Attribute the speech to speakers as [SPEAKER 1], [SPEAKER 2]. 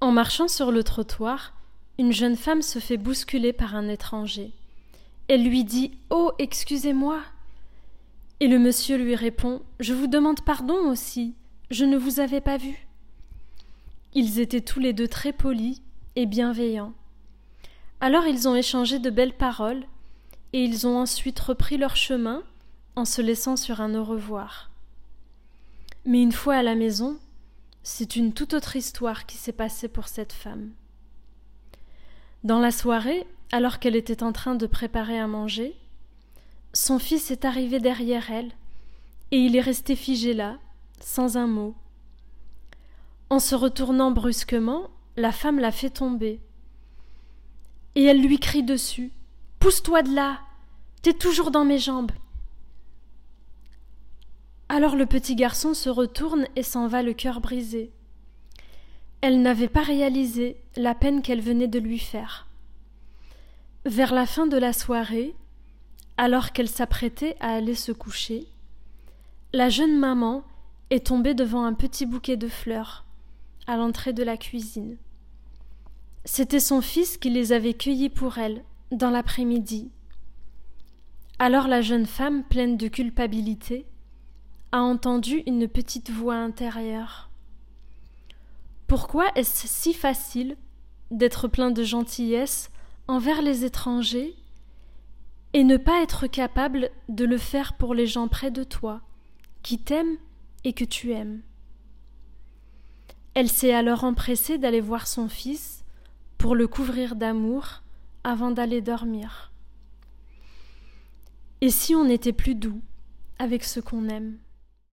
[SPEAKER 1] En marchant sur le trottoir, une jeune femme se fait bousculer par un étranger. Elle lui dit Oh, excusez-moi. Et le monsieur lui répond Je vous demande pardon aussi, je ne vous avais pas vu. Ils étaient tous les deux très polis et bienveillants. Alors ils ont échangé de belles paroles, et ils ont ensuite repris leur chemin en se laissant sur un au revoir. Mais une fois à la maison, c'est une toute autre histoire qui s'est passée pour cette femme. Dans la soirée, alors qu'elle était en train de préparer à manger, son fils est arrivé derrière elle, et il est resté figé là, sans un mot. En se retournant brusquement, la femme l'a fait tomber. Et elle lui crie dessus. Pousse-toi de là. T'es toujours dans mes jambes. Alors le petit garçon se retourne et s'en va le cœur brisé. Elle n'avait pas réalisé la peine qu'elle venait de lui faire. Vers la fin de la soirée, alors qu'elle s'apprêtait à aller se coucher, la jeune maman est tombée devant un petit bouquet de fleurs à l'entrée de la cuisine. C'était son fils qui les avait cueillis pour elle dans l'après-midi. Alors la jeune femme, pleine de culpabilité, a entendu une petite voix intérieure. Pourquoi est-ce si facile d'être plein de gentillesse envers les étrangers et ne pas être capable de le faire pour les gens près de toi, qui t'aiment et que tu aimes? Elle s'est alors empressée d'aller voir son fils pour le couvrir d'amour avant d'aller dormir. Et si on était plus doux avec ce qu'on aime?